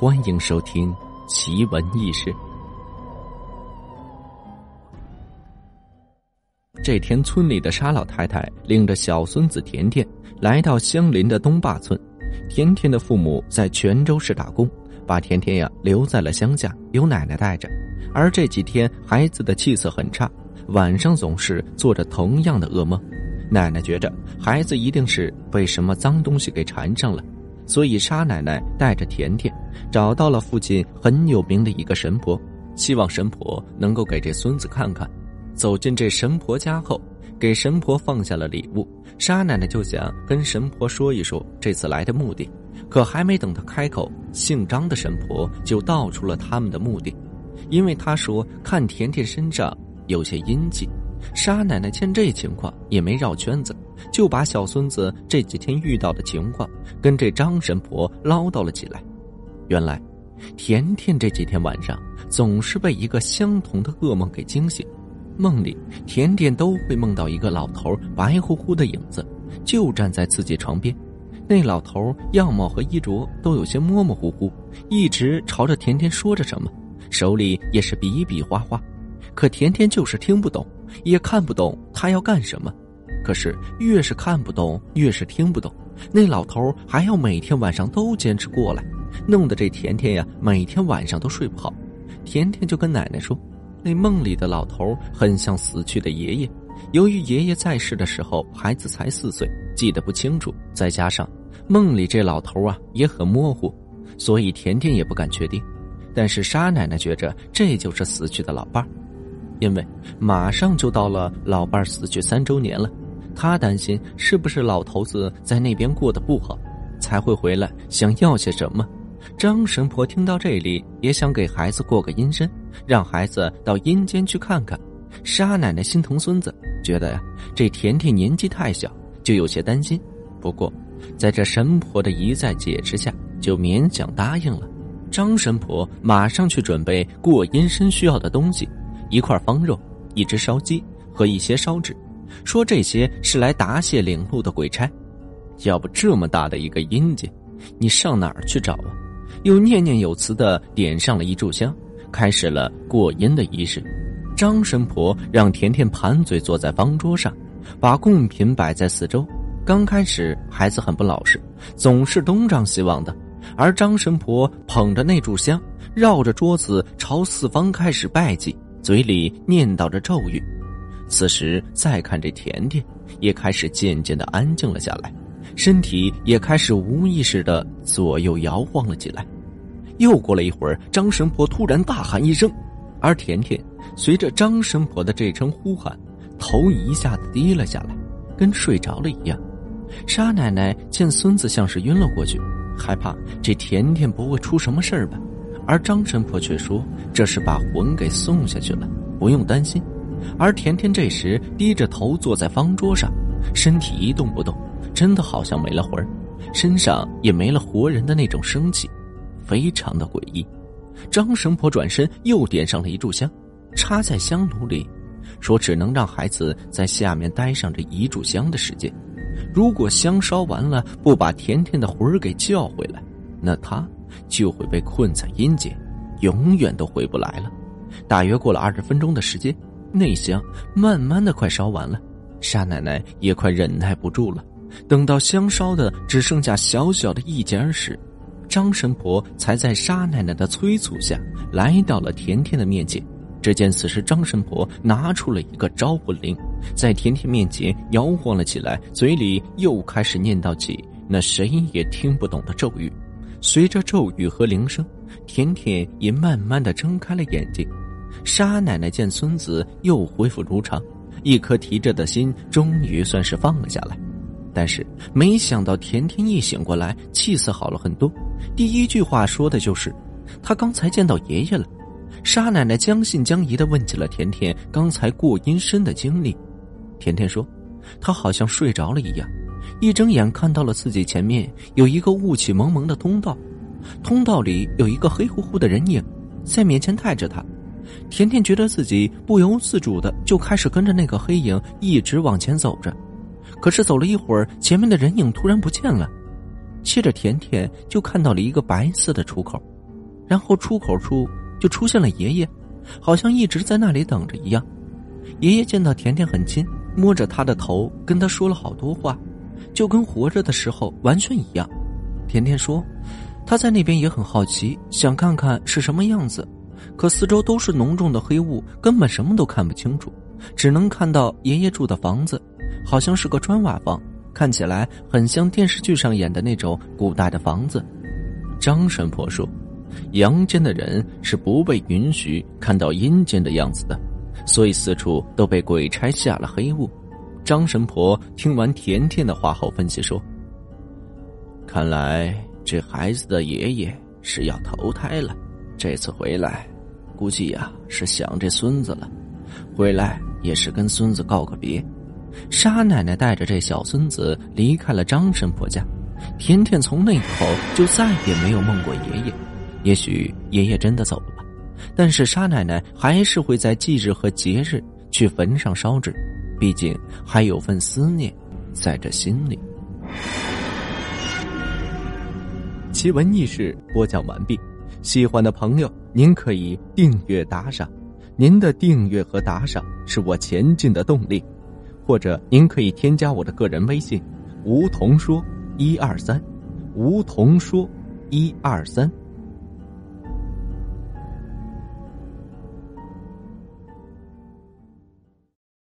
欢迎收听奇闻异事。这天，村里的沙老太太领着小孙子甜甜来到相邻的东坝村。甜甜的父母在泉州市打工，把甜甜呀留在了乡下，由奶奶带着。而这几天，孩子的气色很差，晚上总是做着同样的噩梦。奶奶觉着孩子一定是被什么脏东西给缠上了。所以，沙奶奶带着甜甜找到了附近很有名的一个神婆，希望神婆能够给这孙子看看。走进这神婆家后，给神婆放下了礼物。沙奶奶就想跟神婆说一说这次来的目的，可还没等她开口，姓张的神婆就道出了他们的目的，因为他说看甜甜身上有些阴气。沙奶奶见这情况也没绕圈子。就把小孙子这几天遇到的情况跟这张神婆唠叨了起来。原来，甜甜这几天晚上总是被一个相同的噩梦给惊醒，梦里甜甜都会梦到一个老头白乎乎的影子，就站在自己床边。那老头样貌和衣着都有些模模糊糊，一直朝着甜甜说着什么，手里也是比比划划，可甜甜就是听不懂，也看不懂他要干什么。可是越是看不懂，越是听不懂，那老头还要每天晚上都坚持过来，弄得这甜甜呀每天晚上都睡不好。甜甜就跟奶奶说，那梦里的老头很像死去的爷爷。由于爷爷在世的时候孩子才四岁，记得不清楚，再加上梦里这老头啊也很模糊，所以甜甜也不敢确定。但是沙奶奶觉着这就是死去的老伴儿，因为马上就到了老伴儿死去三周年了。他担心是不是老头子在那边过得不好，才会回来想要些什么。张神婆听到这里，也想给孩子过个阴身，让孩子到阴间去看看。沙奶奶心疼孙子，觉得呀，这甜甜年纪太小，就有些担心。不过，在这神婆的一再解释下，就勉强答应了。张神婆马上去准备过阴身需要的东西：一块方肉、一只烧鸡和一些烧纸。说这些是来答谢领路的鬼差，要不这么大的一个阴间，你上哪儿去找啊？又念念有词的点上了一炷香，开始了过阴的仪式。张神婆让甜甜盘嘴坐在方桌上，把贡品摆在四周。刚开始孩子很不老实，总是东张西望的，而张神婆捧着那炷香，绕着桌子朝四方开始拜祭，嘴里念叨着咒语。此时再看这甜甜，也开始渐渐的安静了下来，身体也开始无意识的左右摇晃了起来。又过了一会儿，张神婆突然大喊一声，而甜甜随着张神婆的这声呼喊，头一下子低了下来，跟睡着了一样。沙奶奶见孙子像是晕了过去，害怕这甜甜不会出什么事儿吧，而张神婆却说这是把魂给送下去了，不用担心。而甜甜这时低着头坐在方桌上，身体一动不动，真的好像没了魂儿，身上也没了活人的那种生气，非常的诡异。张神婆转身又点上了一炷香，插在香炉里，说只能让孩子在下面待上这一炷香的时间。如果香烧完了不把甜甜的魂儿给叫回来，那他就会被困在阴间，永远都回不来了。大约过了二十分钟的时间。那香慢慢的快烧完了，沙奶奶也快忍耐不住了。等到香烧的只剩下小小的一截时，张神婆才在沙奶奶的催促下来到了甜甜的面前。只见此时张神婆拿出了一个招魂铃，在甜甜面前摇晃了起来，嘴里又开始念叨起那谁也听不懂的咒语。随着咒语和铃声，甜甜也慢慢的睁开了眼睛。沙奶奶见孙子又恢复如常，一颗提着的心终于算是放了下来。但是没想到甜甜一醒过来，气色好了很多。第一句话说的就是：“他刚才见到爷爷了。”沙奶奶将信将疑的问起了甜甜刚才过阴身的经历。甜甜说：“他好像睡着了一样，一睁眼看到了自己前面有一个雾气蒙蒙的通道，通道里有一个黑乎乎的人影，在面前带着他。”甜甜觉得自己不由自主的就开始跟着那个黑影一直往前走着，可是走了一会儿，前面的人影突然不见了，接着甜甜就看到了一个白色的出口，然后出口处就出现了爷爷，好像一直在那里等着一样。爷爷见到甜甜很亲，摸着她的头，跟她说了好多话，就跟活着的时候完全一样。甜甜说，她在那边也很好奇，想看看是什么样子，可四周都是浓重的黑雾，根本什么都看不清楚，只能看到爷爷住的房子，好像是个砖瓦房，看起来很像电视剧上演的那种古代的房子。张神婆说，阳间的人是不被允许看到阴间的样子的。所以四处都被鬼差下了黑雾。张神婆听完甜甜的话后分析说：“看来这孩子的爷爷是要投胎了，这次回来，估计呀是想这孙子了，回来也是跟孙子告个别。”沙奶奶带着这小孙子离开了张神婆家，甜甜从那以后就再也没有梦过爷爷。也许爷爷真的走了。但是沙奶奶还是会在忌日和节日去坟上烧纸，毕竟还有份思念在这心里。奇闻异事播讲完毕，喜欢的朋友您可以订阅打赏，您的订阅和打赏是我前进的动力，或者您可以添加我的个人微信：梧桐说一二三，梧桐说一二三。